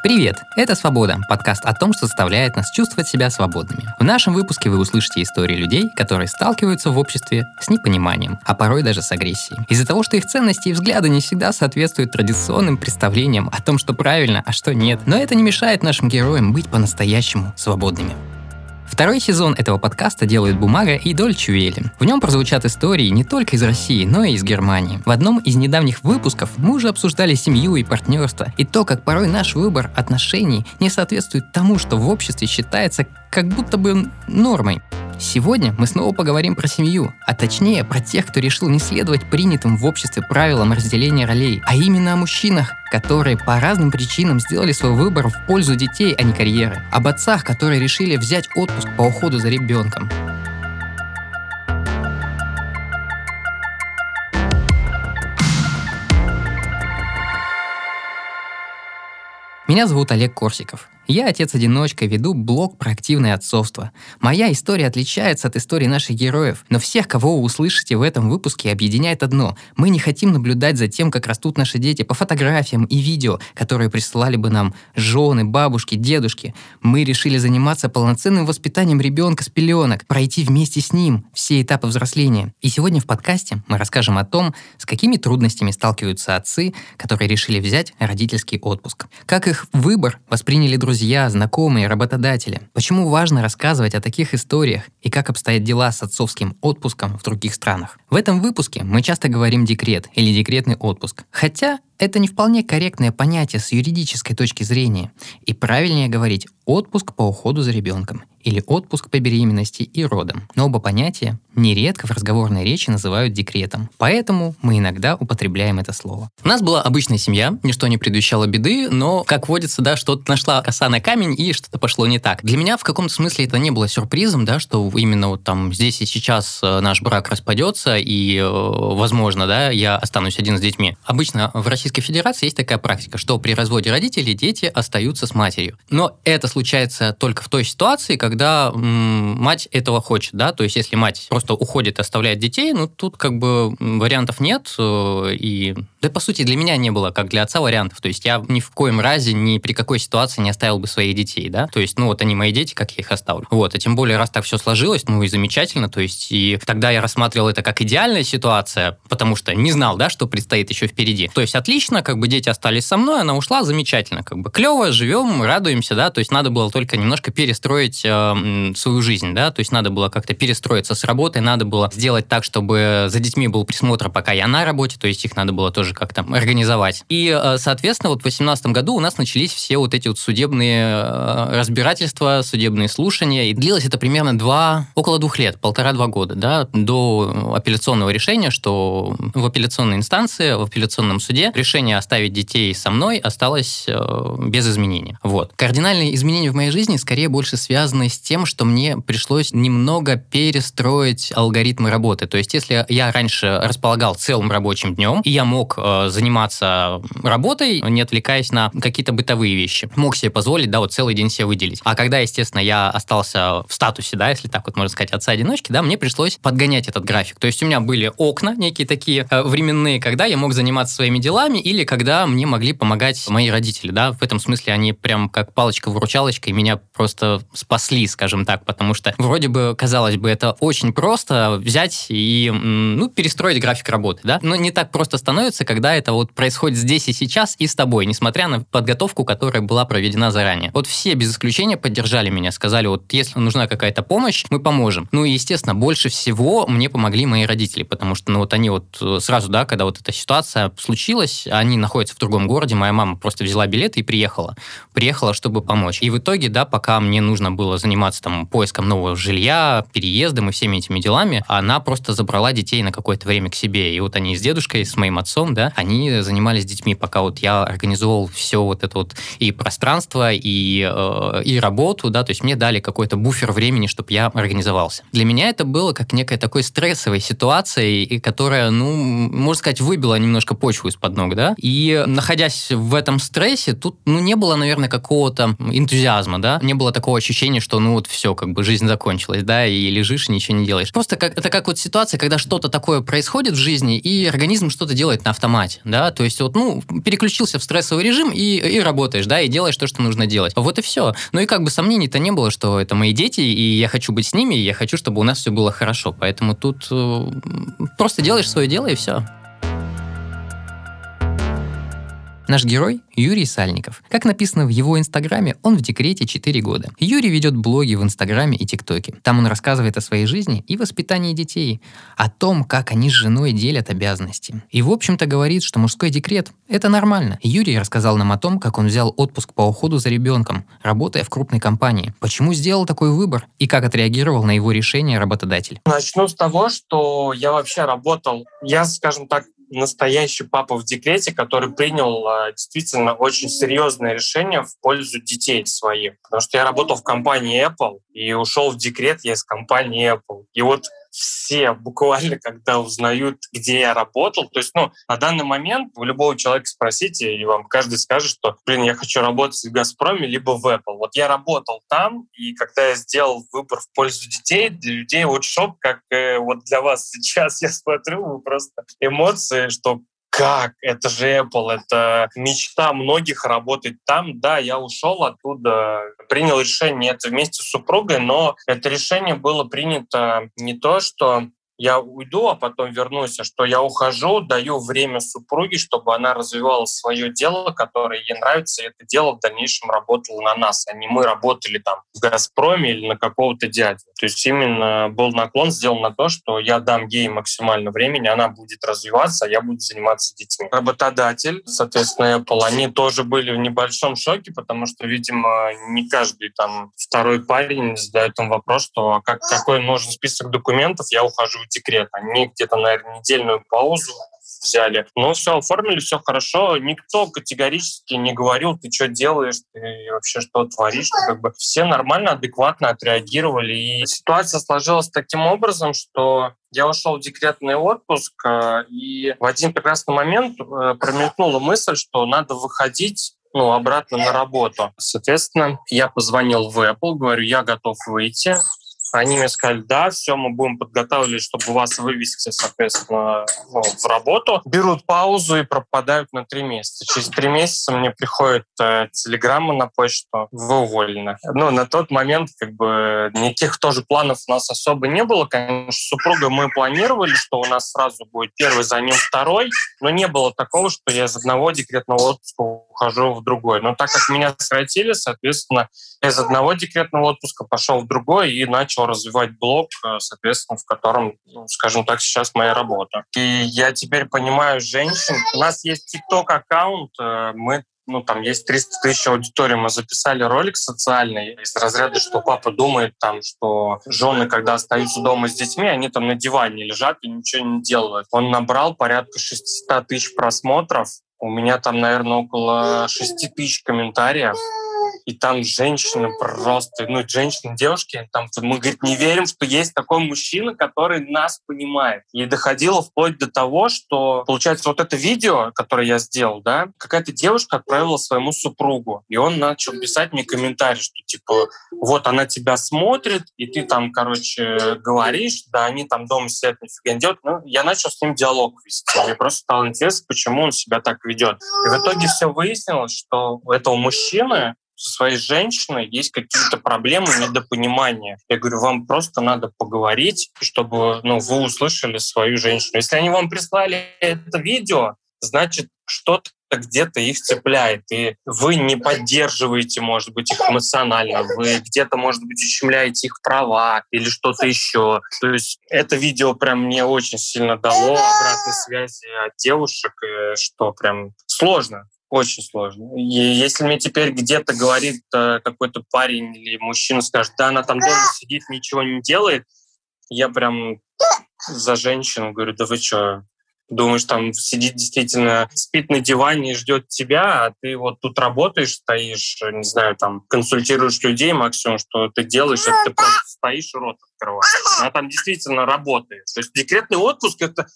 Привет! Это «Свобода» – подкаст о том, что заставляет нас чувствовать себя свободными. В нашем выпуске вы услышите истории людей, которые сталкиваются в обществе с непониманием, а порой даже с агрессией. Из-за того, что их ценности и взгляды не всегда соответствуют традиционным представлениям о том, что правильно, а что нет. Но это не мешает нашим героям быть по-настоящему свободными. Второй сезон этого подкаста делают Бумага и Дольче Вели. В нем прозвучат истории не только из России, но и из Германии. В одном из недавних выпусков мы уже обсуждали семью и партнерство, и то, как порой наш выбор отношений не соответствует тому, что в обществе считается как будто бы нормой. Сегодня мы снова поговорим про семью, а точнее про тех, кто решил не следовать принятым в обществе правилам разделения ролей, а именно о мужчинах, которые по разным причинам сделали свой выбор в пользу детей, а не карьеры. Об отцах, которые решили взять отпуск по уходу за ребенком. Меня зовут Олег Корсиков. Я отец-одиночка, веду блог про активное отцовство. Моя история отличается от истории наших героев, но всех, кого вы услышите в этом выпуске, объединяет одно. Мы не хотим наблюдать за тем, как растут наши дети по фотографиям и видео, которые присылали бы нам жены, бабушки, дедушки. Мы решили заниматься полноценным воспитанием ребенка с пеленок, пройти вместе с ним все этапы взросления. И сегодня в подкасте мы расскажем о том, с какими трудностями сталкиваются отцы, которые решили взять родительский отпуск. Как их выбор восприняли друзья друзья, знакомые, работодатели. Почему важно рассказывать о таких историях и как обстоят дела с отцовским отпуском в других странах? В этом выпуске мы часто говорим декрет или декретный отпуск. Хотя это не вполне корректное понятие с юридической точки зрения. И правильнее говорить отпуск по уходу за ребенком или отпуск по беременности и родам. Но оба понятия нередко в разговорной речи называют декретом. Поэтому мы иногда употребляем это слово. У нас была обычная семья, ничто не предвещало беды, но, как водится, да, что-то нашла коса на камень и что-то пошло не так. Для меня в каком-то смысле это не было сюрпризом, да, что именно вот там здесь и сейчас э, наш брак распадется и, э, возможно, да, я останусь один с детьми. Обычно в Российской Федерации есть такая практика, что при разводе родителей дети остаются с матерью. Но это случается только в той ситуации, когда м- мать этого хочет, да, то есть если мать просто уходит и оставляет детей, ну, тут как бы вариантов нет. Э, и, да, по сути, для меня не было, как для отца, вариантов. То есть я ни в коем разе, ни при какой ситуации не оставил бы своих детей, да. То есть, ну, вот они мои дети, как я их оставлю. Вот, а тем более, раз так все сложилось, ну, и замечательно. То есть, и тогда я рассматривал это как идеальная ситуация, потому что не знал, да, что предстоит еще впереди. То есть, отлично, как бы дети остались со мной, она ушла, замечательно, как бы клево, живем, радуемся, да. То есть, надо было только немножко перестроить э, свою жизнь, да. То есть, надо было как-то перестроиться с работой, надо было сделать так, чтобы за детьми был присмотр, пока я на работе, то есть их надо было тоже как-то организовать. И, э, соответственно, вот в 2018 году у нас начались все вот эти вот судебные э, разбирательства, судебные слушания, и длилось это примерно два, около двух лет, полтора-два года, да, до апелляционного решения, что в апелляционной инстанции, в апелляционном суде решение оставить детей со мной осталось э, без изменений. Вот. Кардинальные изменения в моей жизни скорее больше связаны с тем, что мне пришлось немного перестроить алгоритмы работы. То есть, если я раньше располагал целым рабочим днем, и я мог э, заниматься работой, не отвлекаясь на какие-то бытовые вещи, мог себе позволить, да, вот целый день себе выделить. А когда, естественно, я остался в статусе, да, если так вот можно сказать, отца-одиночки, да, мне пришлось подгонять этот график. То есть, у меня были окна некие такие э, временные, когда я мог заниматься своими делами, или когда мне могли помогать мои родители, да, в этом смысле они прям как палочка-выручалочка, и меня просто спасли, скажем так, потому что вроде бы, казалось бы, это очень просто, просто взять и ну, перестроить график работы, да? Но не так просто становится, когда это вот происходит здесь и сейчас и с тобой, несмотря на подготовку, которая была проведена заранее. Вот все без исключения поддержали меня, сказали, вот если нужна какая-то помощь, мы поможем. Ну и, естественно, больше всего мне помогли мои родители, потому что, ну вот они вот э, сразу, да, когда вот эта ситуация случилась, они находятся в другом городе, моя мама просто взяла билеты и приехала. Приехала, чтобы помочь. И в итоге, да, пока мне нужно было заниматься там поиском нового жилья, переездом и всеми этими делами, она просто забрала детей на какое-то время к себе. И вот они с дедушкой, с моим отцом, да, они занимались детьми, пока вот я организовал все вот это вот и пространство, и, э, и работу, да, то есть мне дали какой-то буфер времени, чтобы я организовался. Для меня это было как некая такой стрессовой ситуацией, которая, ну, можно сказать, выбила немножко почву из-под ног, да, и находясь в этом стрессе, тут, ну, не было, наверное, какого-то энтузиазма, да, не было такого ощущения, что, ну, вот все, как бы жизнь закончилась, да, и лежишь, и ничего не делаешь. Просто как, это как вот ситуация, когда что-то такое происходит в жизни, и организм что-то делает на автомате, да, то есть вот, ну, переключился в стрессовый режим и, и работаешь, да, и делаешь то, что нужно делать. Вот и все. Ну и как бы сомнений-то не было, что это мои дети, и я хочу быть с ними, и я хочу, чтобы у нас все было хорошо. Поэтому тут э, просто делаешь свое дело, и все. Наш герой – Юрий Сальников. Как написано в его инстаграме, он в декрете 4 года. Юрий ведет блоги в инстаграме и тиктоке. Там он рассказывает о своей жизни и воспитании детей, о том, как они с женой делят обязанности. И в общем-то говорит, что мужской декрет – это нормально. Юрий рассказал нам о том, как он взял отпуск по уходу за ребенком, работая в крупной компании. Почему сделал такой выбор и как отреагировал на его решение работодатель. Начну с того, что я вообще работал, я, скажем так, настоящий папа в декрете, который принял а, действительно очень серьезное решение в пользу детей своих. Потому что я работал в компании Apple и ушел в декрет я из компании Apple. И вот все буквально, когда узнают, где я работал. То есть, ну, на данный момент у любого человека спросите, и вам каждый скажет, что, блин, я хочу работать в «Газпроме» либо в Apple. Вот я работал там, и когда я сделал выбор в пользу детей, для людей вот шок, как э, вот для вас сейчас я смотрю, вы просто эмоции, что как? Это же Apple, это мечта многих работать там. Да, я ушел оттуда, принял решение это вместе с супругой, но это решение было принято не то, что я уйду, а потом вернусь, а что я ухожу, даю время супруге, чтобы она развивала свое дело, которое ей нравится, и это дело в дальнейшем работало на нас, а не мы работали там в «Газпроме» или на какого-то дядю. То есть именно был наклон сделан на то, что я дам ей максимально времени, она будет развиваться, а я буду заниматься детьми. Работодатель, соответственно, Apple, они тоже были в небольшом шоке, потому что, видимо, не каждый там второй парень задает им вопрос, что а как, какой нужен список документов, я ухожу декрет. Они где-то, наверное, недельную паузу взяли. Но все оформили, все хорошо. Никто категорически не говорил, ты что делаешь, ты вообще что творишь. Как бы все нормально, адекватно отреагировали. И ситуация сложилась таким образом, что я ушел в декретный отпуск, э, и в один прекрасный момент э, промелькнула мысль, что надо выходить ну, обратно на работу. Соответственно, я позвонил в Apple, говорю, я готов выйти. Они мне сказали, да, все, мы будем подготавливать, чтобы вас вывести, соответственно, ну, в работу. Берут паузу и пропадают на три месяца. Через три месяца мне приходит э, телеграмма на почту, вы уволены. Ну, на тот момент как бы никаких тоже планов у нас особо не было. Конечно, с супругой мы планировали, что у нас сразу будет первый, за ним второй, но не было такого, что я из одного декретного отпуска ухожу в другой. Но так как меня сократили, соответственно, из одного декретного отпуска пошел в другой и начал развивать блог, э, соответственно, в котором, ну, скажем так, сейчас моя работа. И я теперь понимаю женщин. У нас есть TikTok-аккаунт, э, мы ну, там есть 300 тысяч аудитории, мы записали ролик социальный из разряда, что папа думает там, что жены, когда остаются дома с детьми, они там на диване лежат и ничего не делают. Он набрал порядка 600 тысяч просмотров, у меня там, наверное, около 6 тысяч комментариев и там женщины просто, ну, женщины, девушки, там, мы, говорит, не верим, что есть такой мужчина, который нас понимает. И доходило вплоть до того, что, получается, вот это видео, которое я сделал, да, какая-то девушка отправила своему супругу, и он начал писать мне комментарий, что, типа, вот она тебя смотрит, и ты там, короче, говоришь, да, они там дома сидят, нифига не делают. Ну, я начал с ним диалог вести. Мне просто стало интересно, почему он себя так ведет. И в итоге все выяснилось, что у этого мужчины со своей женщиной есть какие-то проблемы, недопонимания. Я говорю, вам просто надо поговорить, чтобы ну, вы услышали свою женщину. Если они вам прислали это видео, значит, что-то где-то их цепляет, и вы не поддерживаете, может быть, их эмоционально, вы где-то, может быть, ущемляете их права или что-то еще. То есть это видео прям мне очень сильно дало обратной связи от девушек, что прям сложно. Очень сложно. И если мне теперь где-то говорит э, какой-то парень или мужчина, скажет, да, она там дома сидит, ничего не делает, я прям за женщину говорю, да вы что, думаешь, там сидит действительно, спит на диване и ждет тебя, а ты вот тут работаешь, стоишь, не знаю, там консультируешь людей максимум, что ты делаешь, это ты просто стоишь и рот открываешь. Она там действительно работает. То есть декретный отпуск — это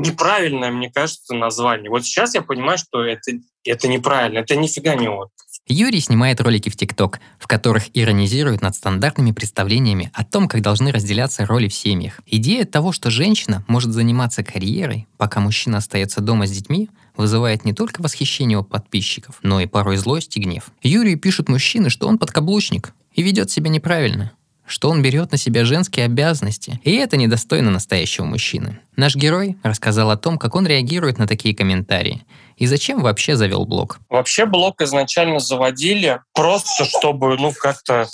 неправильное, мне кажется, название. Вот сейчас я понимаю, что это, это неправильно, это нифига не отпуск. Юрий снимает ролики в ТикТок, в которых иронизирует над стандартными представлениями о том, как должны разделяться роли в семьях. Идея того, что женщина может заниматься карьерой, пока мужчина остается дома с детьми, вызывает не только восхищение у подписчиков, но и порой злость и гнев. Юрию пишут мужчины, что он подкаблучник и ведет себя неправильно что он берет на себя женские обязанности, и это недостойно настоящего мужчины. Наш герой рассказал о том, как он реагирует на такие комментарии, и зачем вообще завел блог. Вообще блог изначально заводили просто, чтобы, ну, как-то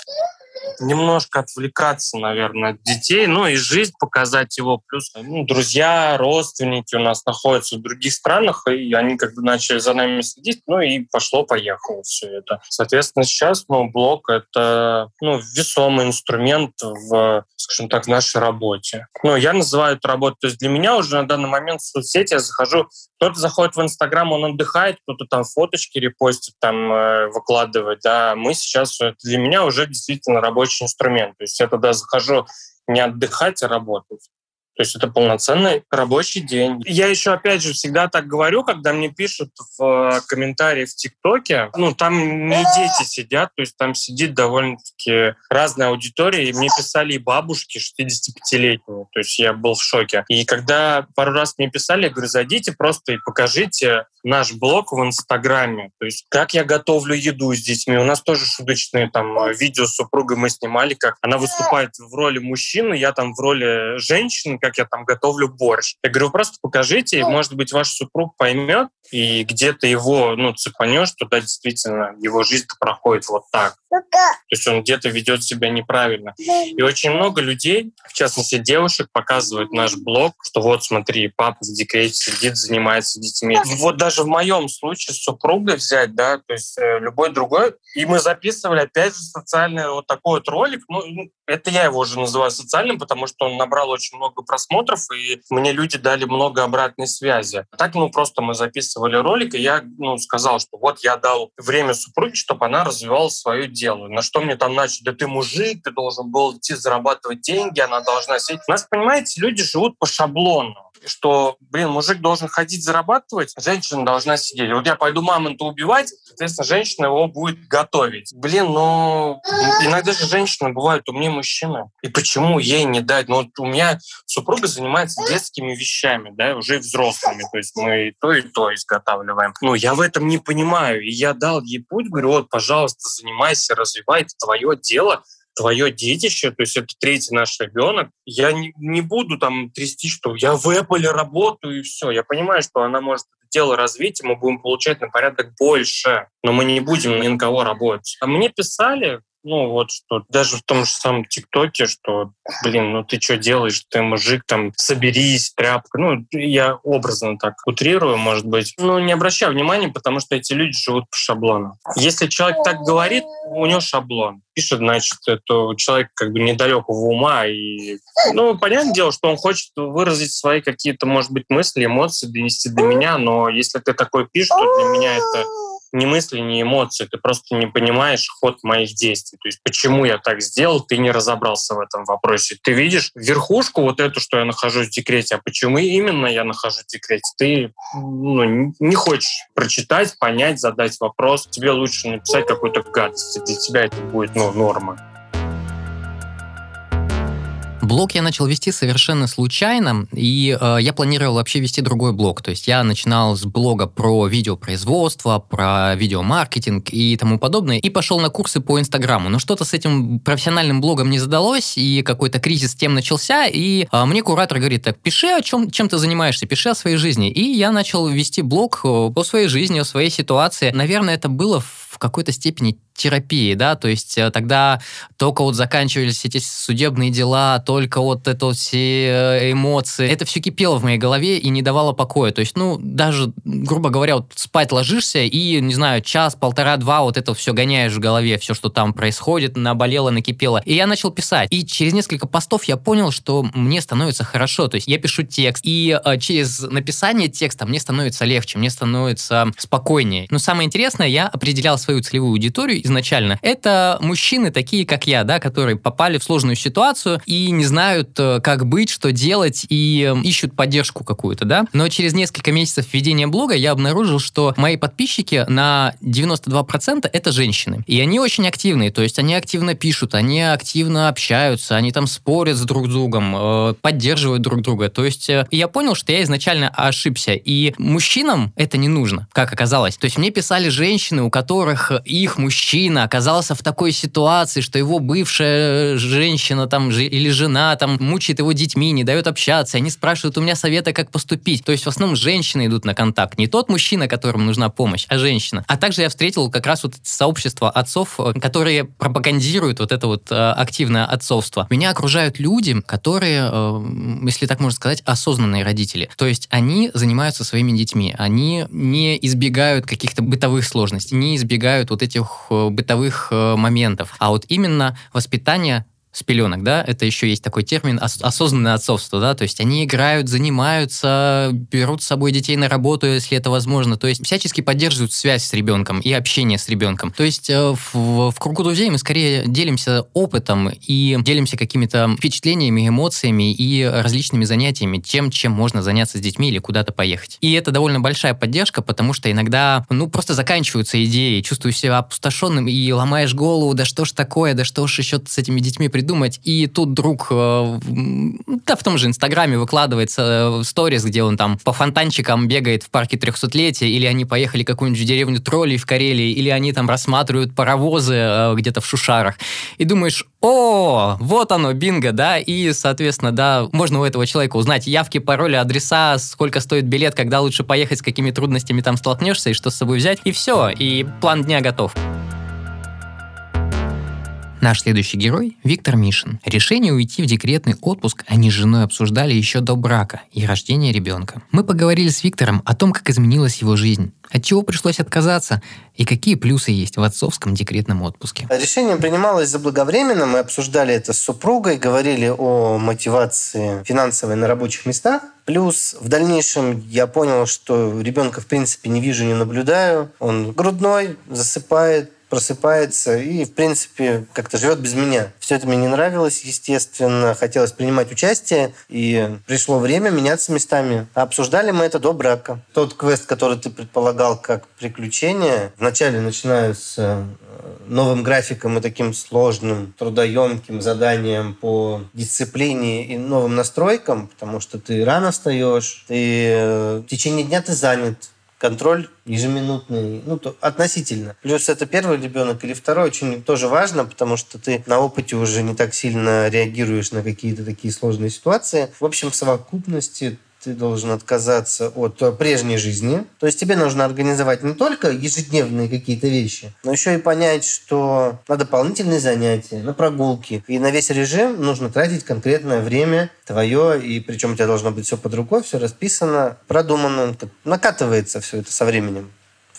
немножко отвлекаться, наверное, от детей, ну и жизнь показать его. Плюс ну, друзья, родственники у нас находятся в других странах, и они как бы начали за нами следить, ну и пошло-поехало все это. Соответственно, сейчас ну, блог — это ну, весомый инструмент в, скажем так, нашей работе. Ну, я называю это работой. То есть для меня уже на данный момент в соцсети я захожу кто-то заходит в Инстаграм, он отдыхает, кто-то там фоточки репостит, там э, выкладывает. Да, мы сейчас, это для меня уже действительно рабочий инструмент. То есть я туда захожу не отдыхать, а работать. То есть это полноценный рабочий день. Я еще, опять же, всегда так говорю, когда мне пишут в э, комментарии в ТикТоке, ну, там не дети сидят, то есть там сидит довольно-таки разная аудитория, и мне писали и бабушки 65-летние, то есть я был в шоке. И когда пару раз мне писали, я говорю, зайдите просто и покажите наш блог в Инстаграме, то есть как я готовлю еду с детьми. У нас тоже шуточные там э, видео с супругой мы снимали, как она выступает в роли мужчины, я там в роли женщины, как я там готовлю борщ. Я говорю, просто покажите, и, может быть, ваш супруг поймет, и где-то его, ну, цепанешь, туда действительно его жизнь проходит вот так. То есть он где-то ведет себя неправильно. И очень много людей, в частности девушек, показывают наш блог, что вот смотри, папа в декрете сидит, занимается детьми. Вот даже в моем случае с супругой взять, да, то есть э, любой другой, и мы записывали опять же социальный вот такой вот ролик. Ну, ну, это я его уже называю социальным, потому что он набрал очень много просмотров, и мне люди дали много обратной связи. Так, ну, просто мы записывали ролик, и я, ну, сказал, что вот я дал время супруге, чтобы она развивала свое дело. На что мне там начали, да ты мужик, ты должен был идти зарабатывать деньги, она должна сидеть. У нас, понимаете, люди живут по шаблону что, блин, мужик должен ходить зарабатывать, женщина должна сидеть. Вот я пойду мамонта убивать, соответственно, женщина его будет готовить. Блин, ну, иногда же женщины бывают умнее мужчины. И почему ей не дать? Ну, вот у меня супруга занимается детскими вещами, да, уже взрослыми. То есть мы и то, и то изготавливаем. Ну, я в этом не понимаю. И я дал ей путь, говорю, вот, пожалуйста, занимайся, развивай, это твое дело твое детище, то есть это третий наш ребенок, я не, не буду там трясти, что я в Apple работаю и все. Я понимаю, что она может это дело развить, и мы будем получать на порядок больше, но мы не будем ни на кого работать. А мне писали, ну вот что даже в том же самом ТикТоке, что, блин, ну ты что делаешь, ты мужик, там, соберись, тряпка. Ну, я образно так утрирую, может быть. Ну, не обращаю внимания, потому что эти люди живут по шаблону. Если человек так говорит, у него шаблон. Пишет, значит, это человек как бы недалекого ума. И, ну, понятное дело, что он хочет выразить свои какие-то, может быть, мысли, эмоции, донести до меня, но если ты такой пишешь, то для меня это ни мысли, ни эмоции, ты просто не понимаешь ход моих действий. То есть почему я так сделал, ты не разобрался в этом вопросе. Ты видишь верхушку вот эту, что я нахожусь в декрете, а почему именно я нахожусь в декрете, ты ну, не хочешь прочитать, понять, задать вопрос. Тебе лучше написать какую-то гадость. Для тебя это будет ну, норма. Блог я начал вести совершенно случайно, и э, я планировал вообще вести другой блог. То есть я начинал с блога про видеопроизводство, про видеомаркетинг и тому подобное, и пошел на курсы по Инстаграму. Но что-то с этим профессиональным блогом не задалось, и какой-то кризис тем начался, и э, мне куратор говорит, так, пиши о чем, чем ты занимаешься, пиши о своей жизни. И я начал вести блог э, по своей жизни, о своей ситуации. Наверное, это было в какой-то степени терапии, да, то есть э, тогда только вот заканчивались эти судебные дела, только вот это вот все э, эмоции, это все кипело в моей голове и не давало покоя, то есть, ну, даже, грубо говоря, вот спать ложишься и, не знаю, час, полтора, два вот это все гоняешь в голове, все, что там происходит, наболело, накипело, и я начал писать, и через несколько постов я понял, что мне становится хорошо, то есть я пишу текст, и э, через написание текста мне становится легче, мне становится спокойнее, но самое интересное, я определял свою целевую аудиторию изначально, это мужчины такие, как я, да, которые попали в сложную ситуацию и не знают, э, как быть, что делать, и э, ищут поддержку какую-то, да. Но через несколько месяцев ведения блога я обнаружил, что мои подписчики на 92% это женщины. И они очень активные, то есть они активно пишут, они активно общаются, они там спорят с друг другом, э, поддерживают друг друга. То есть я понял, что я изначально ошибся. И мужчинам это не нужно, как оказалось. То есть мне писали женщины, у которых их мужчина оказался в такой ситуации, что его бывшая женщина там или жена там мучает его детьми, не дает общаться. Они спрашивают у меня совета, как поступить. То есть в основном женщины идут на контакт. Не тот мужчина, которому нужна помощь, а женщина. А также я встретил как раз вот сообщество отцов, э, которые пропагандируют вот это вот э, активное отцовство. Меня окружают люди, которые, э, если так можно сказать, осознанные родители. То есть они занимаются своими детьми. Они не избегают каких-то бытовых сложностей, не избегают вот этих бытовых моментов. А вот именно воспитание с пеленок, да, это еще есть такой термин ос- осознанное отцовство, да, то есть они играют, занимаются, берут с собой детей на работу, если это возможно, то есть всячески поддерживают связь с ребенком и общение с ребенком. То есть э, в, в кругу друзей мы скорее делимся опытом и делимся какими-то впечатлениями, эмоциями и различными занятиями, тем, чем можно заняться с детьми или куда-то поехать. И это довольно большая поддержка, потому что иногда, ну, просто заканчиваются идеи, чувствуешь себя опустошенным и ломаешь голову, да что ж такое, да что ж еще с этими детьми придумать, придумать. И тут друг, э, да, в том же Инстаграме выкладывается э, сторис, где он там по фонтанчикам бегает в парке 300-летия, или они поехали в какую-нибудь деревню троллей в Карелии, или они там рассматривают паровозы э, где-то в Шушарах. И думаешь, о, вот оно, бинго, да, и, соответственно, да, можно у этого человека узнать явки, пароли, адреса, сколько стоит билет, когда лучше поехать, с какими трудностями там столкнешься, и что с собой взять, и все, и план дня готов. Наш следующий герой – Виктор Мишин. Решение уйти в декретный отпуск они с женой обсуждали еще до брака и рождения ребенка. Мы поговорили с Виктором о том, как изменилась его жизнь, от чего пришлось отказаться и какие плюсы есть в отцовском декретном отпуске. Решение принималось заблаговременно, мы обсуждали это с супругой, говорили о мотивации финансовой на рабочих местах. Плюс в дальнейшем я понял, что ребенка в принципе не вижу, не наблюдаю. Он грудной, засыпает, просыпается и, в принципе, как-то живет без меня. Все это мне не нравилось, естественно. Хотелось принимать участие, и пришло время меняться местами. Обсуждали мы это до брака. Тот квест, который ты предполагал как приключение, вначале начинаю с э, новым графиком и таким сложным, трудоемким заданием по дисциплине и новым настройкам, потому что ты рано встаешь, ты э, в течение дня ты занят, контроль ежеминутный, ну, то, относительно. Плюс это первый ребенок или второй, очень тоже важно, потому что ты на опыте уже не так сильно реагируешь на какие-то такие сложные ситуации. В общем, в совокупности ты должен отказаться от прежней жизни. То есть тебе нужно организовать не только ежедневные какие-то вещи, но еще и понять, что на дополнительные занятия, на прогулки. И на весь режим нужно тратить конкретное время твое, и причем у тебя должно быть все под рукой, все расписано, продумано. Накатывается все это со временем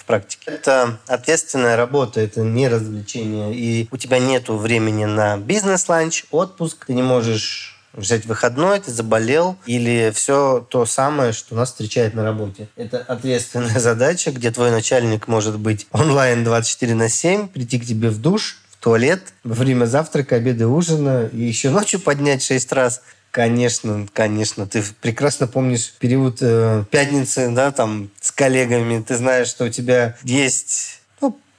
практике. Это ответственная работа, это не развлечение. И у тебя нет времени на бизнес-ланч, отпуск. Ты не можешь взять выходной, ты заболел, или все то самое, что нас встречает на работе. Это ответственная задача, где твой начальник может быть онлайн 24 на 7, прийти к тебе в душ, в туалет во время завтрака, обеда, ужина, и еще ночью поднять 6 раз. Конечно, конечно. Ты прекрасно помнишь период э, пятницы, да, там, с коллегами. Ты знаешь, что у тебя есть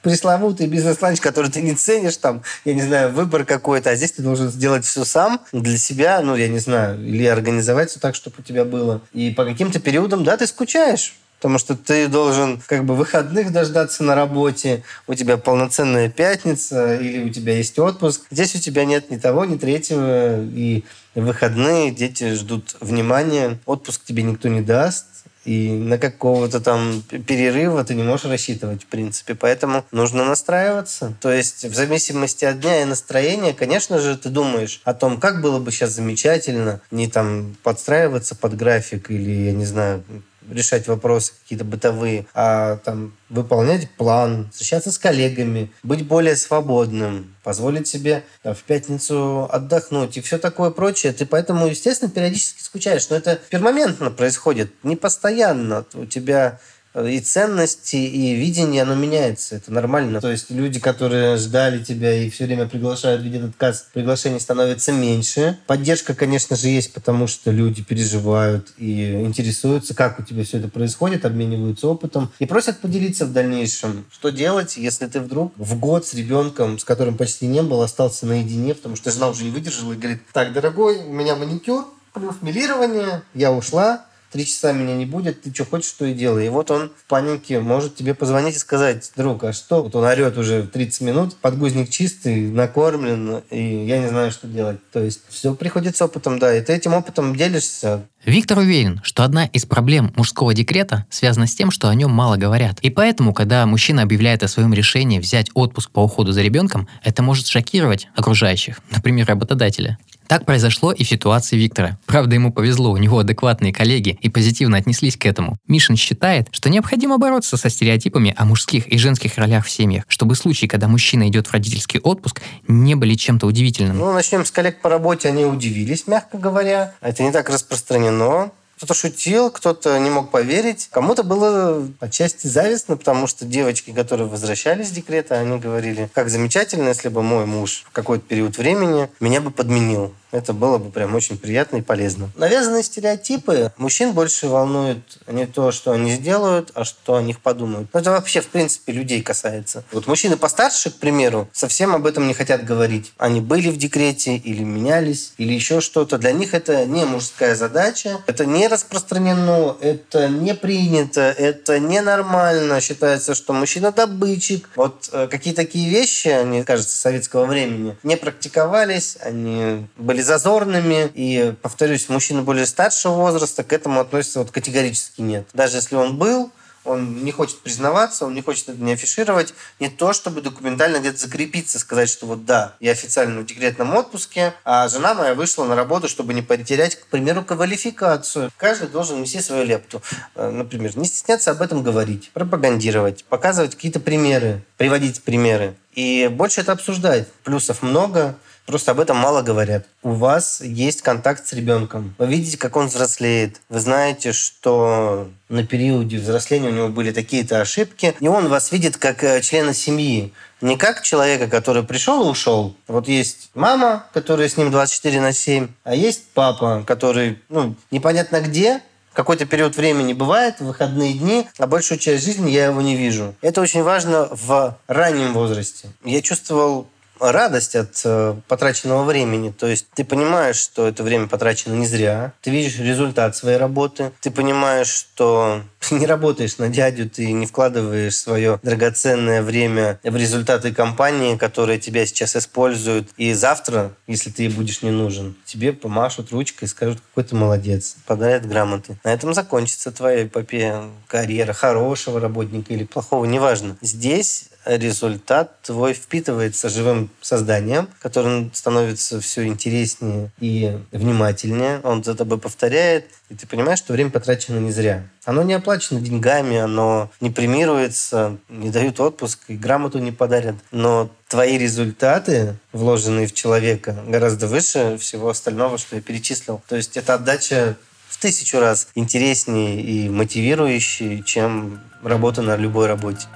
пресловутый бизнес-ланч, который ты не ценишь, там, я не знаю, выбор какой-то, а здесь ты должен сделать все сам для себя, ну, я не знаю, или организовать все так, чтобы у тебя было. И по каким-то периодам, да, ты скучаешь. Потому что ты должен как бы выходных дождаться на работе, у тебя полноценная пятница или у тебя есть отпуск. Здесь у тебя нет ни того, ни третьего. И выходные дети ждут внимания. Отпуск тебе никто не даст и на какого-то там перерыва ты не можешь рассчитывать, в принципе. Поэтому нужно настраиваться. То есть в зависимости от дня и настроения, конечно же, ты думаешь о том, как было бы сейчас замечательно не там подстраиваться под график или, я не знаю, решать вопросы какие-то бытовые, а там выполнять план, встречаться с коллегами, быть более свободным, позволить себе там, в пятницу отдохнуть и все такое прочее. Ты поэтому, естественно, периодически скучаешь. Но это пермоментно происходит, не постоянно. У тебя и ценности, и видение, оно меняется. Это нормально. То есть люди, которые ждали тебя и все время приглашают, видят отказ, приглашений становится меньше. Поддержка, конечно же, есть, потому что люди переживают и интересуются, как у тебя все это происходит, обмениваются опытом и просят поделиться в дальнейшем. Что делать, если ты вдруг в год с ребенком, с которым почти не был, остался наедине, потому что жена уже не выдержала и говорит, так, дорогой, у меня маникюр, плюс милирование, я ушла, три часа меня не будет, ты что хочешь, что и делай. И вот он в панике может тебе позвонить и сказать, друг, а что? Вот он орет уже 30 минут, подгузник чистый, накормлен, и я не знаю, что делать. То есть все приходит с опытом, да, и ты этим опытом делишься. Виктор уверен, что одна из проблем мужского декрета связана с тем, что о нем мало говорят. И поэтому, когда мужчина объявляет о своем решении взять отпуск по уходу за ребенком, это может шокировать окружающих, например, работодателя. Так произошло и в ситуации Виктора. Правда, ему повезло, у него адекватные коллеги и позитивно отнеслись к этому. Мишин считает, что необходимо бороться со стереотипами о мужских и женских ролях в семьях, чтобы случаи, когда мужчина идет в родительский отпуск, не были чем-то удивительным. Ну, начнем с коллег по работе. Они удивились, мягко говоря. Это не так распространено. Кто-то шутил, кто-то не мог поверить. Кому-то было отчасти завистно, потому что девочки, которые возвращались с декрета, они говорили, как замечательно, если бы мой муж в какой-то период времени меня бы подменил. Это было бы прям очень приятно и полезно. Навязанные стереотипы мужчин больше волнуют не то, что они сделают, а что о них подумают. Но это вообще, в принципе, людей касается. Вот мужчины постарше, к примеру, совсем об этом не хотят говорить. Они были в декрете или менялись, или еще что-то. Для них это не мужская задача, это не распространено, это не принято, это ненормально. Считается, что мужчина добытчик. Вот э, какие такие вещи, они, кажется, советского времени, не практиковались, они были были зазорными. И, повторюсь, мужчины более старшего возраста к этому относятся вот категорически нет. Даже если он был, он не хочет признаваться, он не хочет это не афишировать, не то, чтобы документально где-то закрепиться, сказать, что вот да, я официально в декретном отпуске, а жена моя вышла на работу, чтобы не потерять, к примеру, квалификацию. Каждый должен нести свою лепту. Э, например, не стесняться об этом говорить, пропагандировать, показывать какие-то примеры, приводить примеры. И больше это обсуждать. Плюсов много, Просто об этом мало говорят. У вас есть контакт с ребенком. Вы видите, как он взрослеет. Вы знаете, что на периоде взросления у него были такие-то ошибки. И он вас видит как э, члена семьи. Не как человека, который пришел и ушел. Вот есть мама, которая с ним 24 на 7, а есть папа, который ну, непонятно где, какой-то период времени бывает, выходные дни, а большую часть жизни я его не вижу. Это очень важно в раннем возрасте. Я чувствовал радость от э, потраченного времени. То есть ты понимаешь, что это время потрачено не зря, ты видишь результат своей работы, ты понимаешь, что не работаешь на дядю, ты не вкладываешь свое драгоценное время в результаты компании, которые тебя сейчас используют. И завтра, если ты будешь не нужен, тебе помашут ручкой и скажут, какой ты молодец, подарят грамоты. На этом закончится твоя эпопея, карьера хорошего работника или плохого, неважно. Здесь результат твой впитывается живым созданием, которое становится все интереснее и внимательнее. Он за тобой повторяет, и ты понимаешь, что время потрачено не зря. Оно не оплачено деньгами, оно не премируется, не дают отпуск и грамоту не подарят. Но твои результаты, вложенные в человека, гораздо выше всего остального, что я перечислил. То есть это отдача в тысячу раз интереснее и мотивирующей, чем работа на любой работе.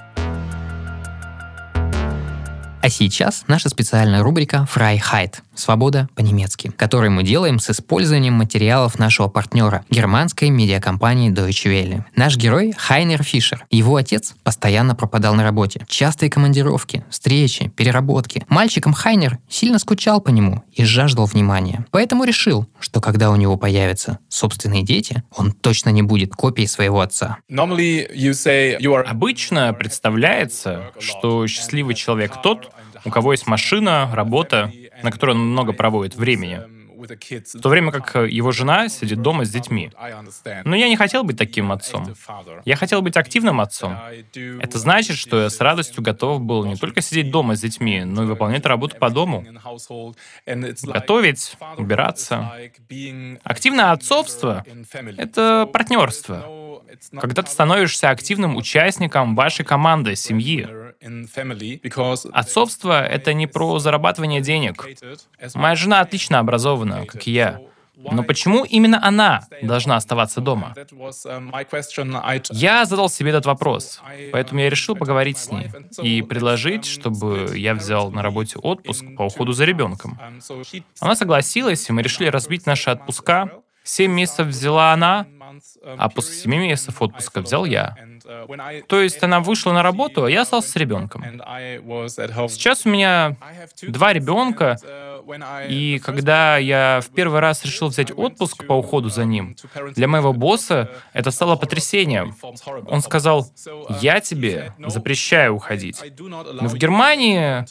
А сейчас наша специальная рубрика Freiheit – «Свобода по-немецки», которую мы делаем с использованием материалов нашего партнера – германской медиакомпании Deutsche Welle. Наш герой – Хайнер Фишер. Его отец постоянно пропадал на работе. Частые командировки, встречи, переработки. Мальчиком Хайнер сильно скучал по нему и жаждал внимания. Поэтому решил, что когда у него появятся собственные дети, он точно не будет копией своего отца. Обычно представляется, что счастливый человек тот, у кого есть машина, работа, на которой он много проводит времени. В то время как его жена сидит дома с детьми. Но я не хотел быть таким отцом. Я хотел быть активным отцом. Это значит, что я с радостью готов был не только сидеть дома с детьми, но и выполнять работу по дому. Готовить, убираться. Активное отцовство — это партнерство. Когда ты становишься активным участником вашей команды, семьи. Отцовство — это не про зарабатывание денег. Моя жена отлично образована, как и я. Но почему именно она должна оставаться дома? Я задал себе этот вопрос, поэтому я решил поговорить с ней и предложить, чтобы я взял на работе отпуск по уходу за ребенком. Она согласилась, и мы решили разбить наши отпуска. Семь месяцев взяла она, а после семи месяцев отпуска взял я. То есть она вышла на работу, а я остался с ребенком. Сейчас у меня два ребенка, и когда я в первый раз решил взять отпуск по уходу за ним, для моего босса это стало потрясением. Он сказал, я тебе запрещаю уходить. Но в Германии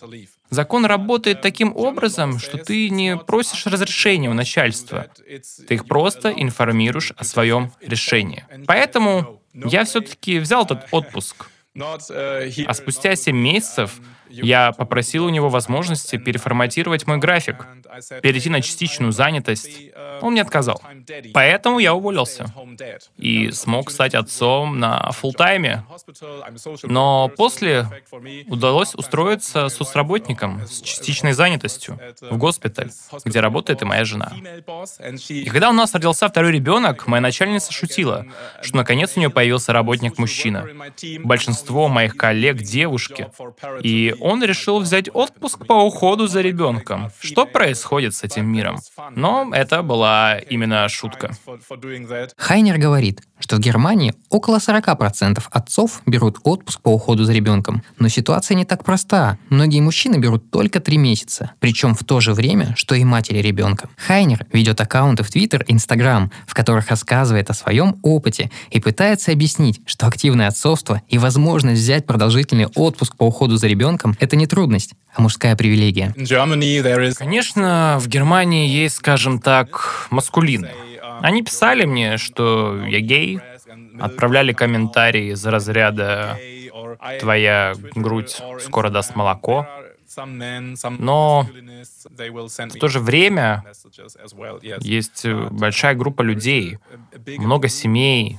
Закон работает таким образом, что ты не просишь разрешения у начальства. Ты их просто информируешь о своем решении. Поэтому я все-таки взял этот отпуск. А спустя 7 месяцев я попросил у него возможности переформатировать мой график, перейти на частичную занятость. Он мне отказал. Поэтому я уволился и смог стать отцом на фултайме. Но после удалось устроиться соцработником с частичной занятостью в госпиталь, где работает и моя жена. И когда у нас родился второй ребенок, моя начальница шутила, что наконец у нее появился работник-мужчина. Большинство моих коллег — девушки. И он решил взять отпуск по уходу за ребенком. Что происходит с этим миром? Но это была именно шутка. Хайнер говорит, что в Германии около 40% отцов берут отпуск по уходу за ребенком. Но ситуация не так проста. Многие мужчины берут только 3 месяца, причем в то же время, что и матери ребенка. Хайнер ведет аккаунты в Твиттер и Инстаграм, в которых рассказывает о своем опыте и пытается объяснить, что активное отцовство и возможность взять продолжительный отпуск по уходу за ребенком – это не трудность, а мужская привилегия. Конечно, в Германии есть, скажем так, маскулины. Они писали мне, что я гей, отправляли комментарии из разряда «твоя грудь скоро даст молоко», но в то же время есть большая группа людей, много семей,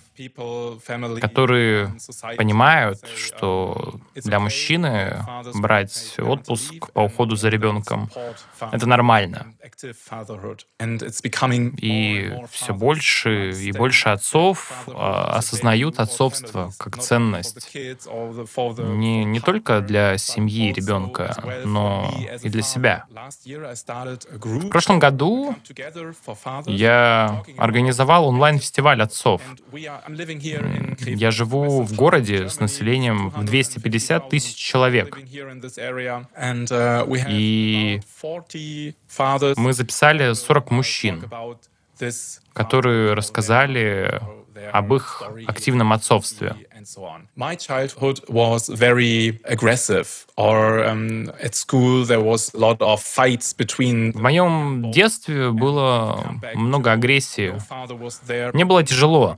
которые понимают, что для мужчины брать отпуск по уходу за ребенком — это нормально. И все больше и больше отцов а, осознают отцовство как ценность не, не только для семьи ребенка, но и для себя. В прошлом году я организовал онлайн-фестиваль отцов. Я живу в городе с населением в 250 тысяч человек. И мы записали 40 мужчин, которые рассказали об их активном отцовстве. Um. В моем детстве было много агрессии. Мне было тяжело.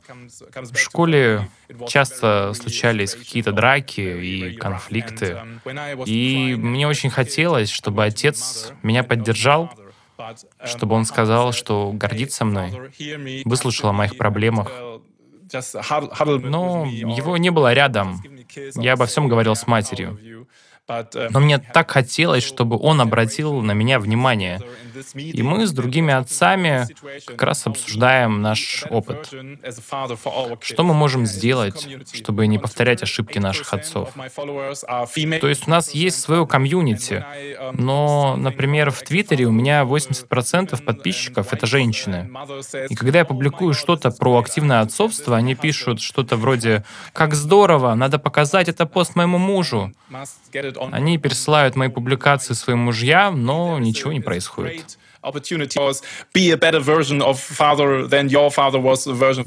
В школе часто случались какие-то драки и конфликты, и мне очень хотелось, чтобы отец меня поддержал, чтобы он сказал, что гордится мной, выслушал о моих проблемах, но его не было рядом. Я обо всем говорил с матерью. Uh, Но мне так хотелось, чтобы он обратил на меня внимание. И мы с другими отцами как раз обсуждаем наш опыт. Что мы можем сделать, чтобы не повторять ошибки наших отцов? То есть у нас есть свое комьюнити, но, например, в Твиттере у меня 80% подписчиков — это женщины. И когда я публикую что-то про активное отцовство, они пишут что-то вроде «Как здорово! Надо показать это пост моему мужу!» Они пересылают мои публикации своим мужьям, но ничего не происходит.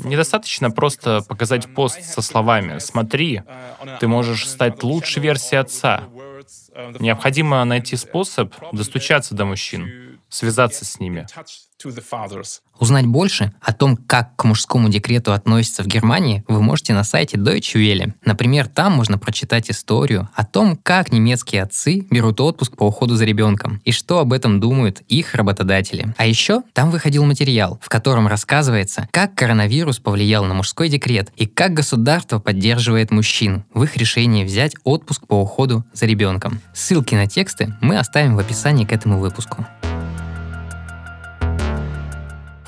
Недостаточно просто показать пост со словами «Смотри, ты можешь стать лучшей версией отца». Необходимо найти способ достучаться до мужчин, связаться с ними. Узнать больше о том, как к мужскому декрету относятся в Германии, вы можете на сайте Deutsche Welle. Например, там можно прочитать историю о том, как немецкие отцы берут отпуск по уходу за ребенком и что об этом думают их работодатели. А еще там выходил материал, в котором рассказывается, как коронавирус повлиял на мужской декрет и как государство поддерживает мужчин в их решении взять отпуск по уходу за ребенком. Ссылки на тексты мы оставим в описании к этому выпуску.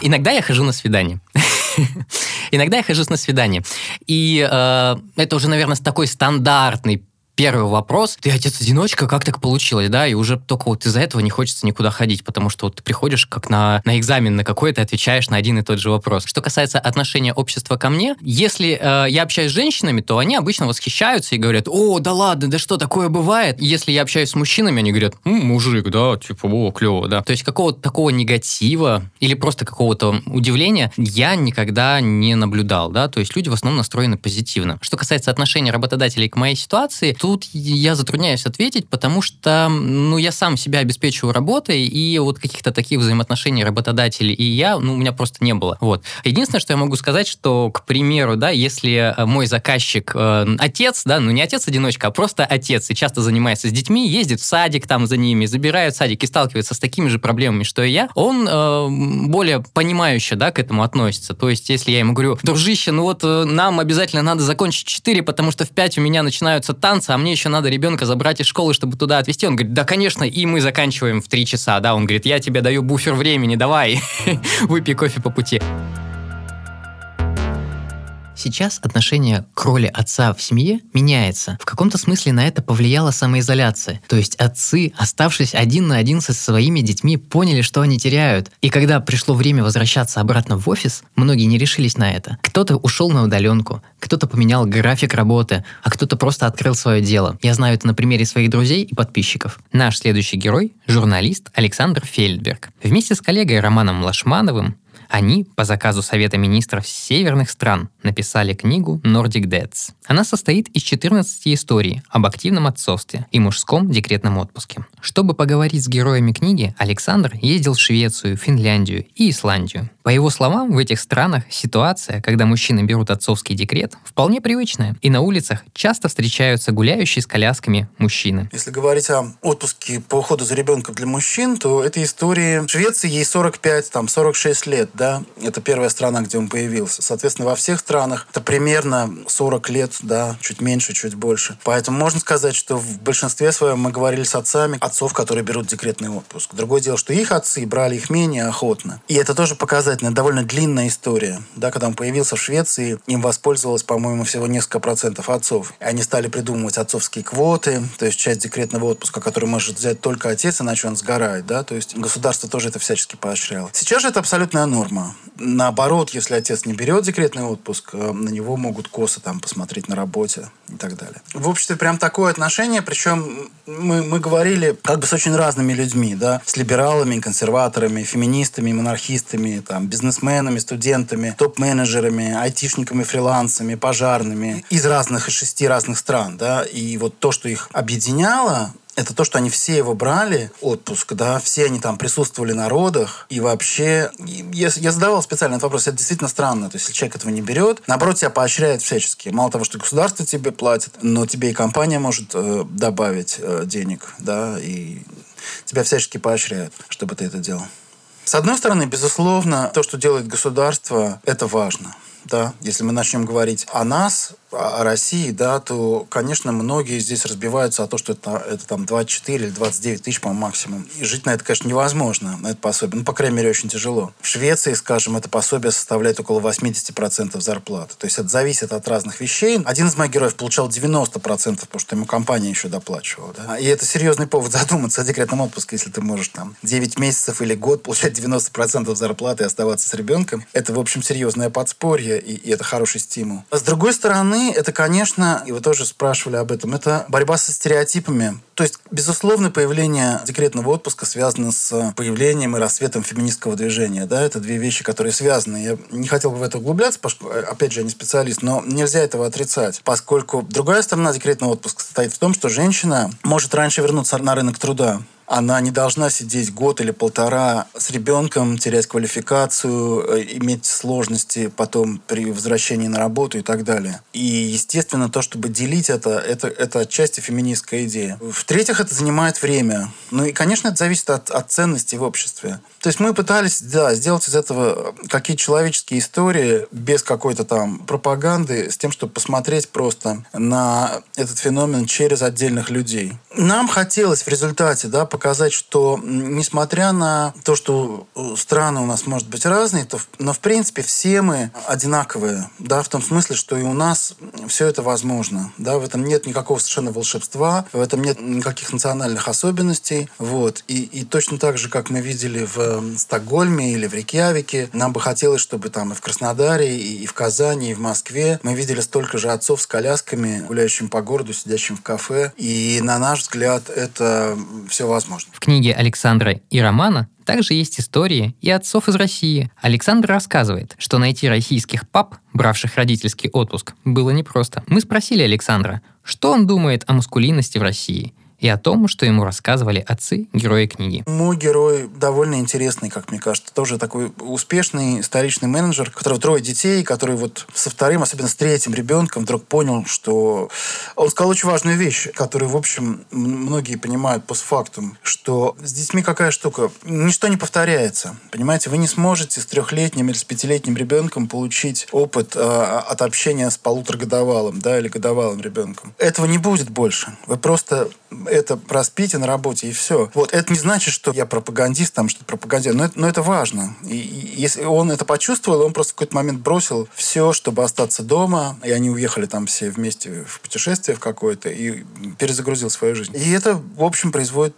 Иногда я хожу на свидание. Иногда я хожу на свидание. И э, это уже, наверное, такой стандартный первый вопрос, ты отец-одиночка, как так получилось, да, и уже только вот из-за этого не хочется никуда ходить, потому что вот ты приходишь как на, на экзамен на какой-то, отвечаешь на один и тот же вопрос. Что касается отношения общества ко мне, если э, я общаюсь с женщинами, то они обычно восхищаются и говорят, о, да ладно, да что, такое бывает? Если я общаюсь с мужчинами, они говорят, М, мужик, да, типа, о, клево, да. То есть какого-то такого негатива или просто какого-то удивления я никогда не наблюдал, да, то есть люди в основном настроены позитивно. Что касается отношения работодателей к моей ситуации, тут тут я затрудняюсь ответить, потому что, ну, я сам себя обеспечиваю работой, и вот каких-то таких взаимоотношений работодатель и я, ну, у меня просто не было. Вот. Единственное, что я могу сказать, что, к примеру, да, если э, мой заказчик э, отец, да, ну, не отец-одиночка, а просто отец, и часто занимается с детьми, ездит в садик там за ними, забирает в садик и сталкивается с такими же проблемами, что и я, он э, более понимающе, да, к этому относится. То есть, если я ему говорю, дружище, ну вот э, нам обязательно надо закончить 4, потому что в 5 у меня начинаются танцы, а мне еще надо ребенка забрать из школы, чтобы туда отвезти. Он говорит, да, конечно, и мы заканчиваем в три часа, да. Он говорит, я тебе даю буфер времени, давай, выпей кофе по пути. Сейчас отношение к роли отца в семье меняется. В каком-то смысле на это повлияла самоизоляция. То есть отцы, оставшись один на один со своими детьми, поняли, что они теряют. И когда пришло время возвращаться обратно в офис, многие не решились на это. Кто-то ушел на удаленку, кто-то поменял график работы, а кто-то просто открыл свое дело. Я знаю это на примере своих друзей и подписчиков. Наш следующий герой – журналист Александр Фельдберг. Вместе с коллегой Романом Лашмановым они, по заказу Совета министров северных стран, написали книгу Nordic Dads. Она состоит из 14 историй об активном отцовстве и мужском декретном отпуске. Чтобы поговорить с героями книги, Александр ездил в Швецию, Финляндию и Исландию. По его словам, в этих странах ситуация, когда мужчины берут отцовский декрет, вполне привычная, и на улицах часто встречаются гуляющие с колясками мужчины. Если говорить о отпуске по уходу за ребенком для мужчин, то этой истории в Швеции ей 45, там 46 лет, да, это первая страна, где он появился. Соответственно, во всех странах это примерно 40 лет, да, чуть меньше, чуть больше. Поэтому можно сказать, что в большинстве своем мы говорили с отцами, отцов, которые берут декретный отпуск. Другое дело, что их отцы брали их менее охотно. И это тоже показательная, довольно длинная история. Да, когда он появился в Швеции, им воспользовалось, по-моему, всего несколько процентов отцов. Они стали придумывать отцовские квоты, то есть часть декретного отпуска, который может взять только отец, иначе он сгорает. Да? То есть государство тоже это всячески поощряло. Сейчас же это абсолютная норма. Наоборот, если отец не берет декретный отпуск, э, на него могут косо там посмотреть на работе и так далее. В обществе прям такое отношение, причем мы, мы говорили как бы с очень разными людьми, да, с либералами, консерваторами, феминистами, монархистами, там, бизнесменами, студентами, топ-менеджерами, айтишниками, фрилансами, пожарными из разных, из шести разных стран, да, и вот то, что их объединяло, это то, что они все его брали, отпуск, да, все они там присутствовали на родах, и вообще, я, я задавал специально этот вопрос, это действительно странно, то есть если человек этого не берет, наоборот, тебя поощряет всячески. Мало того, что государство тебе платит, но тебе и компания может э, добавить э, денег, да, и тебя всячески поощряют, чтобы ты это делал. С одной стороны, безусловно, то, что делает государство, это важно. Да, если мы начнем говорить о нас, о России, да, то, конечно, многие здесь разбиваются о том, что это, это там 24 или 29 тысяч, по максимум. И жить на это, конечно, невозможно, на это пособие. Ну, по крайней мере, очень тяжело. В Швеции, скажем, это пособие составляет около 80% зарплаты. То есть это зависит от разных вещей. Один из моих героев получал 90%, потому что ему компания еще доплачивала. Да? И это серьезный повод задуматься о декретном отпуске, если ты можешь там 9 месяцев или год получать 90% зарплаты и оставаться с ребенком. Это, в общем, серьезное подспорье, и, и это хороший стимул. А с другой стороны, это, конечно, и вы тоже спрашивали об этом, это борьба со стереотипами. То есть, безусловно, появление декретного отпуска связано с появлением и рассветом феминистского движения. Да? Это две вещи, которые связаны. Я не хотел бы в это углубляться, поскольку, опять же, я не специалист, но нельзя этого отрицать, поскольку другая сторона декретного отпуска состоит в том, что женщина может раньше вернуться на рынок труда она не должна сидеть год или полтора с ребенком, терять квалификацию, э, иметь сложности потом при возвращении на работу и так далее. И, естественно, то, чтобы делить это, это, это отчасти феминистская идея. В-третьих, это занимает время. Ну и, конечно, это зависит от, от ценностей в обществе. То есть мы пытались, да, сделать из этого какие-то человеческие истории без какой-то там пропаганды, с тем, чтобы посмотреть просто на этот феномен через отдельных людей. Нам хотелось в результате, да, показать, что несмотря на то, что э, страны у нас, может быть, разные, то, но, в принципе, все мы одинаковые, да, в том смысле, что и у нас все это возможно, да, в этом нет никакого совершенно волшебства, в этом нет никаких национальных особенностей, вот, и, и точно так же, как мы видели в Стокгольме или в Рейкьявике, нам бы хотелось, чтобы там и в Краснодаре, и, и в Казани, и в Москве мы видели столько же отцов с колясками, гуляющим по городу, сидящим в кафе, и на наш взгляд это все возможно. В книге Александра и Романа также есть истории и отцов из России. Александр рассказывает, что найти российских пап, бравших родительский отпуск, было непросто. Мы спросили Александра, что он думает о маскулинности в России – и о том, что ему рассказывали отцы герои книги. Мой герой довольно интересный, как мне кажется. Тоже такой успешный столичный менеджер, у которого трое детей, который вот со вторым, особенно с третьим ребенком, вдруг понял, что... Он сказал очень важную вещь, которую, в общем, многие понимают постфактум, что с детьми какая штука? Ничто не повторяется. Понимаете, вы не сможете с трехлетним или с пятилетним ребенком получить опыт э, от общения с полуторагодовалым, да, или годовалым ребенком. Этого не будет больше. Вы просто это проспите на работе, и все. Вот, это не значит, что я пропагандист, там что-то пропагандист, но это, но это важно. И, и если он это почувствовал, он просто в какой-то момент бросил все, чтобы остаться дома, и они уехали там все вместе в путешествие в какое-то, и перезагрузил свою жизнь. И это, в общем, производит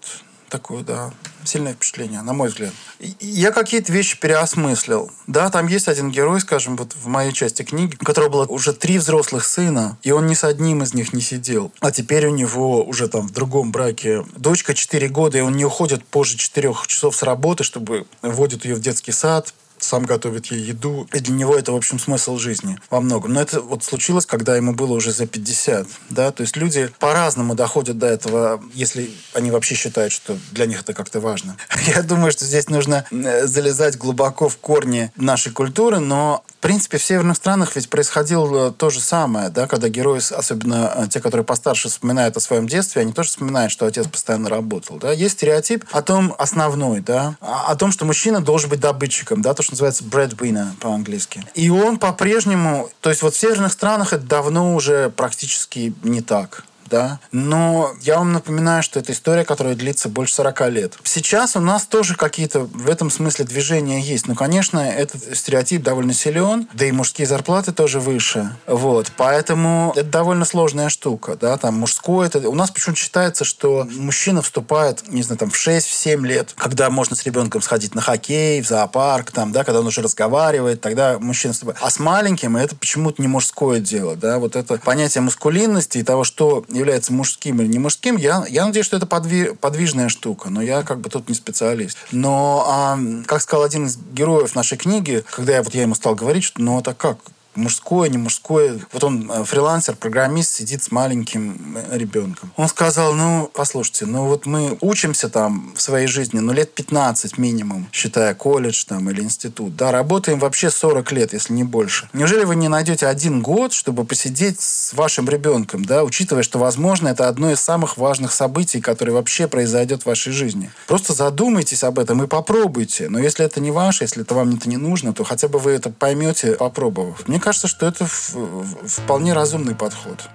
такое, да, сильное впечатление, на мой взгляд. Я какие-то вещи переосмыслил. Да, там есть один герой, скажем, вот в моей части книги, у которого было уже три взрослых сына, и он ни с одним из них не сидел. А теперь у него уже там в другом браке дочка 4 года, и он не уходит позже 4 часов с работы, чтобы вводит ее в детский сад, сам готовит ей еду. И для него это, в общем, смысл жизни во многом. Но это вот случилось, когда ему было уже за 50. Да? То есть люди по-разному доходят до этого, если они вообще считают, что для них это как-то важно. Я думаю, что здесь нужно э, залезать глубоко в корни нашей культуры, но в принципе, в северных странах ведь происходило то же самое, да, когда герои, особенно э, те, которые постарше, вспоминают о своем детстве, они тоже вспоминают, что отец постоянно работал. Да. Есть стереотип о том, основной, да, о том, что мужчина должен быть добытчиком, да, то, что называется breadwinner по-английски. И он по-прежнему, то есть вот в северных странах это давно уже практически не так да. Но я вам напоминаю, что это история, которая длится больше 40 лет. Сейчас у нас тоже какие-то в этом смысле движения есть. Но, конечно, этот стереотип довольно силен, да и мужские зарплаты тоже выше. Вот. Поэтому это довольно сложная штука, да, там мужское. Это... У нас почему-то считается, что мужчина вступает, не знаю, там в 6-7 лет, когда можно с ребенком сходить на хоккей, в зоопарк, там, да, когда он уже разговаривает, тогда мужчина вступает. А с маленьким это почему-то не мужское дело, да, вот это понятие мускулинности и того, что является мужским или не мужским, я, я надеюсь, что это подви, подвижная штука, но я как бы тут не специалист. Но, а, как сказал один из героев нашей книги, когда я, вот я ему стал говорить, что ну это как, мужское, не мужское. Вот он э, фрилансер, программист, сидит с маленьким э, ребенком. Он сказал, ну, послушайте, ну вот мы учимся там в своей жизни, ну, лет 15 минимум, считая колледж там или институт, да, работаем вообще 40 лет, если не больше. Неужели вы не найдете один год, чтобы посидеть с вашим ребенком, да, учитывая, что, возможно, это одно из самых важных событий, которое вообще произойдет в вашей жизни. Просто задумайтесь об этом и попробуйте. Но если это не ваше, если это вам это не нужно, то хотя бы вы это поймете, попробовав. Мне кажется, что это вполне разумный подход.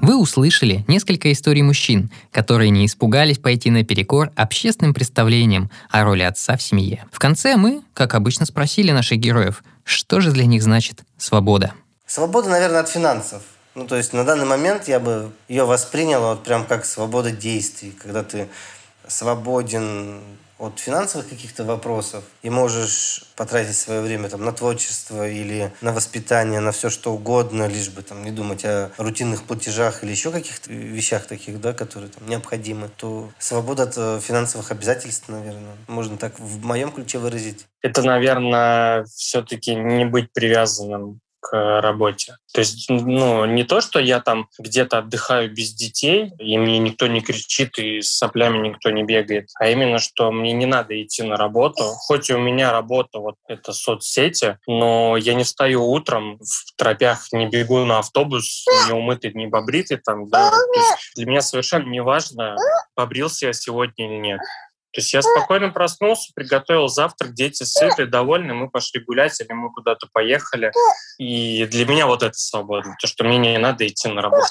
Вы услышали несколько историй мужчин, которые не испугались пойти наперекор общественным представлениям о роли отца в семье. В конце мы, как обычно, спросили наших героев, что же для них значит свобода. Свобода, наверное, от финансов. Ну, то есть на данный момент я бы ее воспринял вот прям как свобода действий, когда ты свободен от финансовых каких-то вопросов и можешь потратить свое время там, на творчество или на воспитание, на все что угодно, лишь бы там, не думать о рутинных платежах или еще каких-то вещах таких, да, которые там, необходимы, то свобода от э, финансовых обязательств, наверное, можно так в моем ключе выразить. Это, наверное, все-таки не быть привязанным к работе. То есть, ну, не то, что я там где-то отдыхаю без детей, и мне никто не кричит, и с соплями никто не бегает, а именно, что мне не надо идти на работу. Хоть у меня работа, вот это соцсети, но я не встаю утром в тропях, не бегу на автобус, не умытый, не побритый там, да. для меня совершенно не важно, побрился я сегодня или нет. То есть я спокойно проснулся, приготовил завтрак, дети сыты, довольны, мы пошли гулять или мы куда-то поехали. И для меня вот это свобода, то, что мне не надо идти на работу.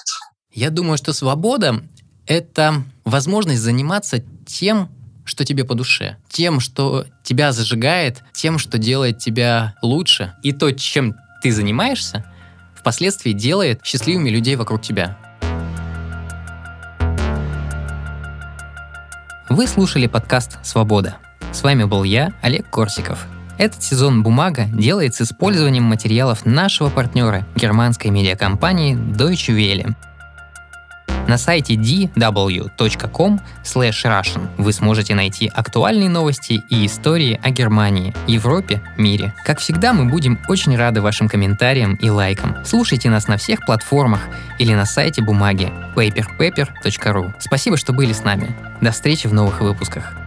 Я думаю, что свобода это возможность заниматься тем, что тебе по душе, тем, что тебя зажигает, тем, что делает тебя лучше. И то, чем ты занимаешься, впоследствии делает счастливыми людей вокруг тебя. Вы слушали подкаст «Свобода». С вами был я, Олег Корсиков. Этот сезон «Бумага» делается с использованием материалов нашего партнера, германской медиакомпании Deutsche Welle. На сайте dw.com russian вы сможете найти актуальные новости и истории о Германии, Европе, мире. Как всегда, мы будем очень рады вашим комментариям и лайкам. Слушайте нас на всех платформах или на сайте бумаги paperpaper.ru. Спасибо, что были с нами. До встречи в новых выпусках.